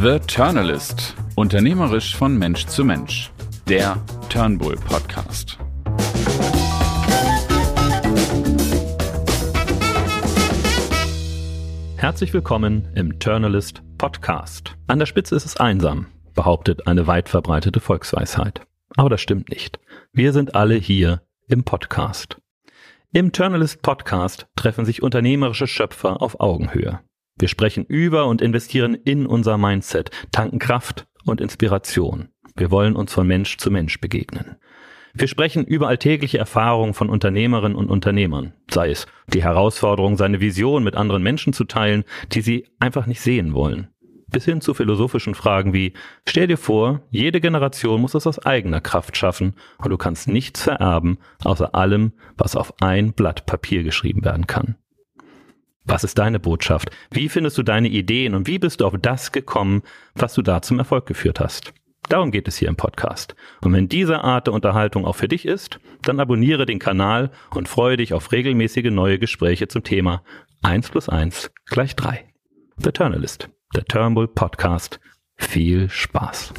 The Turnalist. Unternehmerisch von Mensch zu Mensch. Der Turnbull Podcast. Herzlich willkommen im Turnalist Podcast. An der Spitze ist es einsam, behauptet eine weit verbreitete Volksweisheit. Aber das stimmt nicht. Wir sind alle hier im Podcast. Im Turnalist Podcast treffen sich unternehmerische Schöpfer auf Augenhöhe. Wir sprechen über und investieren in unser Mindset, tanken Kraft und Inspiration. Wir wollen uns von Mensch zu Mensch begegnen. Wir sprechen über alltägliche Erfahrungen von Unternehmerinnen und Unternehmern, sei es die Herausforderung, seine Vision mit anderen Menschen zu teilen, die sie einfach nicht sehen wollen, bis hin zu philosophischen Fragen wie, stell dir vor, jede Generation muss es aus eigener Kraft schaffen und du kannst nichts vererben, außer allem, was auf ein Blatt Papier geschrieben werden kann. Was ist deine Botschaft? Wie findest du deine Ideen und wie bist du auf das gekommen, was du da zum Erfolg geführt hast? Darum geht es hier im Podcast. Und wenn diese Art der Unterhaltung auch für dich ist, dann abonniere den Kanal und freue dich auf regelmäßige neue Gespräche zum Thema 1 plus 1 gleich 3. The Turnalist, der Turnbull Podcast. Viel Spaß.